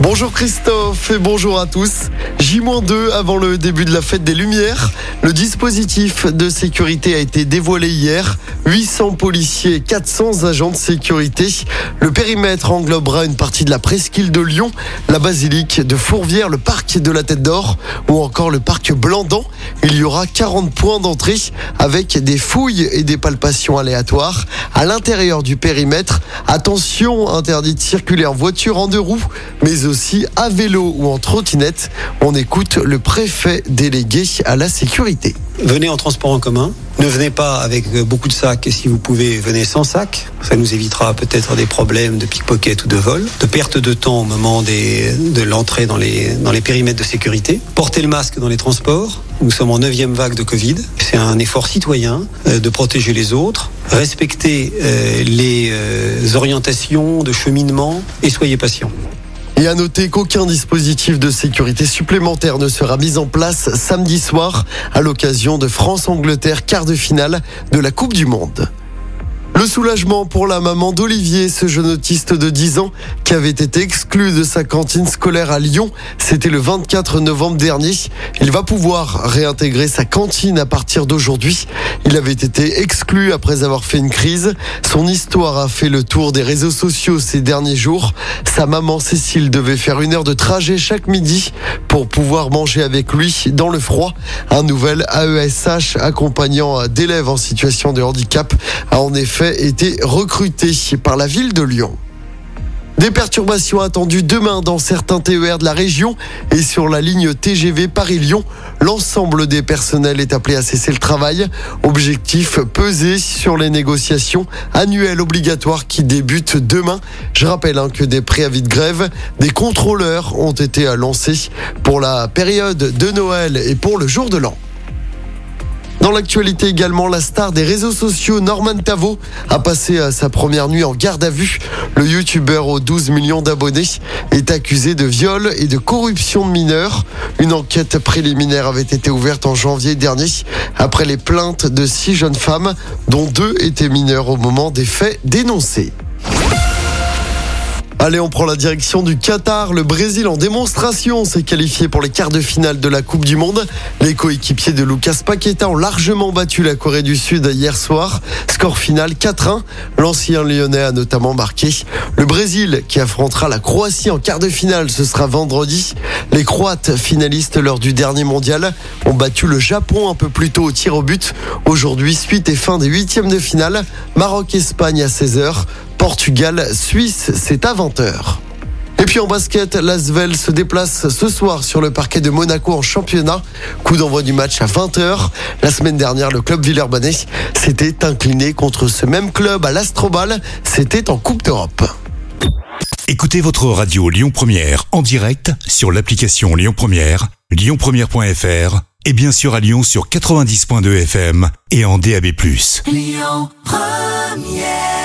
Bonjour Christophe et bonjour à tous. J-2 avant le début de la fête des Lumières. Le dispositif de sécurité a été dévoilé hier. 800 policiers, 400 agents de sécurité. Le périmètre englobera une partie de la presqu'île de Lyon, la basilique de Fourvière, le parc de la Tête d'Or ou encore le parc Blandan. Il y aura 40 points d'entrée avec des fouilles et des palpations aléatoires. À l'intérieur du périmètre, attention, interdit de circuler en voiture en deux roues, mais aussi à vélo ou en trottinette. On écoute le préfet délégué à la sécurité. Venez en transport en commun. Ne venez pas avec beaucoup de sacs et si vous pouvez, venez sans sac. Ça nous évitera peut-être des problèmes de pickpocket ou de vol, de perte de temps au moment de l'entrée dans les, dans les périmètres de sécurité. Portez le masque dans les transports. Nous sommes en neuvième vague de Covid. C'est un effort citoyen euh, de protéger les autres. Respectez euh, les euh, orientations de cheminement et soyez patients. Et à noter qu'aucun dispositif de sécurité supplémentaire ne sera mis en place samedi soir à l'occasion de France-Angleterre quart de finale de la Coupe du Monde. Le soulagement pour la maman d'Olivier, ce jeune autiste de 10 ans qui avait été exclu de sa cantine scolaire à Lyon. C'était le 24 novembre dernier. Il va pouvoir réintégrer sa cantine à partir d'aujourd'hui. Il avait été exclu après avoir fait une crise. Son histoire a fait le tour des réseaux sociaux ces derniers jours. Sa maman Cécile devait faire une heure de trajet chaque midi pour pouvoir manger avec lui dans le froid. Un nouvel AESH accompagnant d'élèves en situation de handicap a en effet été recruté par la ville de Lyon. Des perturbations attendues demain dans certains TER de la région et sur la ligne TGV Paris-Lyon. L'ensemble des personnels est appelé à cesser le travail. Objectif peser sur les négociations annuelles obligatoires qui débutent demain. Je rappelle hein, que des préavis de grève, des contrôleurs ont été lancés pour la période de Noël et pour le jour de l'an. Dans l'actualité également, la star des réseaux sociaux Norman Tavo a passé euh, sa première nuit en garde à vue. Le youtubeur aux 12 millions d'abonnés est accusé de viol et de corruption de mineurs. Une enquête préliminaire avait été ouverte en janvier dernier après les plaintes de six jeunes femmes dont deux étaient mineurs au moment des faits dénoncés. Allez, on prend la direction du Qatar. Le Brésil en démonstration s'est qualifié pour les quarts de finale de la Coupe du Monde. Les coéquipiers de Lucas Paqueta ont largement battu la Corée du Sud hier soir. Score final 4-1. L'ancien lyonnais a notamment marqué. Le Brésil qui affrontera la Croatie en quart de finale, ce sera vendredi. Les Croates finalistes lors du dernier mondial ont battu le Japon un peu plus tôt au tir au but. Aujourd'hui, suite et fin des huitièmes de finale. Maroc-Espagne à 16h. Portugal-Suisse, c'est à 20h. Et puis en basket, l'Asvel se déplace ce soir sur le parquet de Monaco en championnat. Coup d'envoi du match à 20h. La semaine dernière, le club Villeurbanais s'était incliné contre ce même club à l'Astrobal. C'était en Coupe d'Europe. Écoutez votre radio Lyon Première en direct sur l'application Lyon Première, lyonpremière.fr et bien sûr à Lyon sur 90.2 FM et en DAB+. Lyon Première